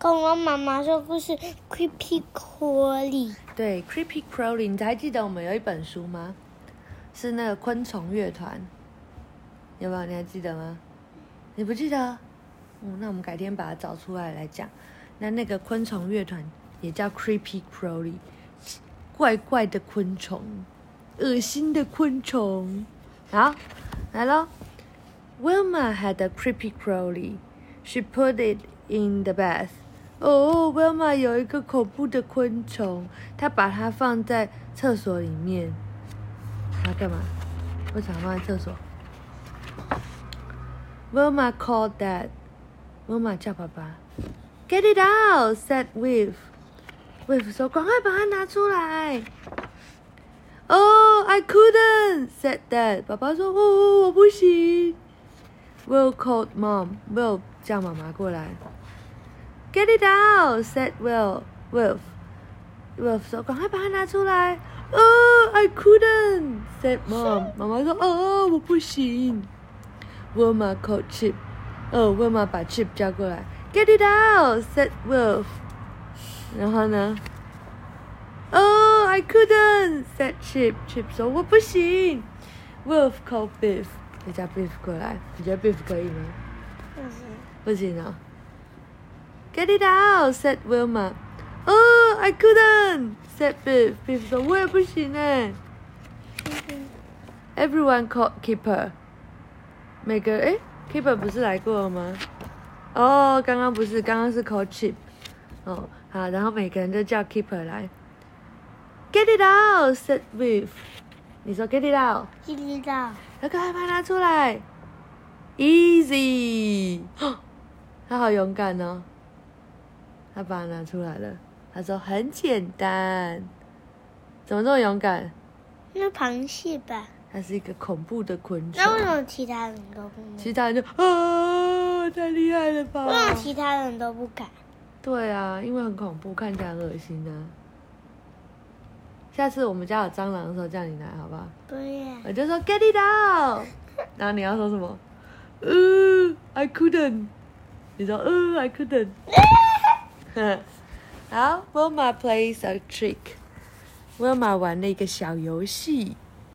恐龙妈妈说故事，Creepy Crawly。对，Creepy Crawly，你还记得我们有一本书吗？是那个昆虫乐团，有没有？你还记得吗？你不记得？嗯，那我们改天把它找出来来讲。那那个昆虫乐团也叫 Creepy Crawly，怪怪的昆虫，恶心的昆虫。好，来喽。Wilma had a creepy crawly. She put it in the bath. 哦，Wilma 有一个恐怖的昆虫，她把它放在厕所里面。她干嘛？为什么放在厕所？Wilma called Dad. Wilma 叫爸爸。Get it out, said Wilf. Wilf 说：“赶快把它拿出来。” Oh, I couldn't, said Dad. 爸爸说：“哦，我不行。” Will called Mom. Will 叫妈妈过来。Get it out, said Will. Wolf. Wolf 说：“赶快把它拿出来。” Oh, I couldn't, said Mom. 妈妈说：“哦，我不行。” Wilma called Chip. 哦，Wilma 把 Chip 叫过来。Get it out, said Wolf. 然后呢？Oh, I couldn't, said Chip. Chip 说：“我不行。” Wolf called Biff. 再叫 Biff 过来。你觉得 Biff 可以吗？不是。不行啊。 Get it out, said Wilma. Oh, I couldn't, said Biff. Biff 说：“我也不行哎。” Everyone called Keeper. 每个哎，Keeper 不是来过了吗？哦，刚刚不是，刚刚是 call Chip。哦，好，然后每个人都叫 Keeper 来。Get it out, said Biff. 你说 Get it out，知道。要赶快把它拿出来。Easy，他好勇敢哦。 他把它拿出来了。他说很简单。怎么这么勇敢？那螃蟹吧。它是一个恐怖的昆虫。那为什么其他人都不能？其他人就啊，太厉害了吧？为什么其他人都不敢？对啊，因为很恐怖，看起来很恶心啊。下次我们家有蟑螂的时候叫你来，好不好？对呀。我就说 get it out，然后你要说什么？呃，I couldn't。你说呃，I couldn't。好，Wilma plays a trick。Wilma 玩了一个小游戏。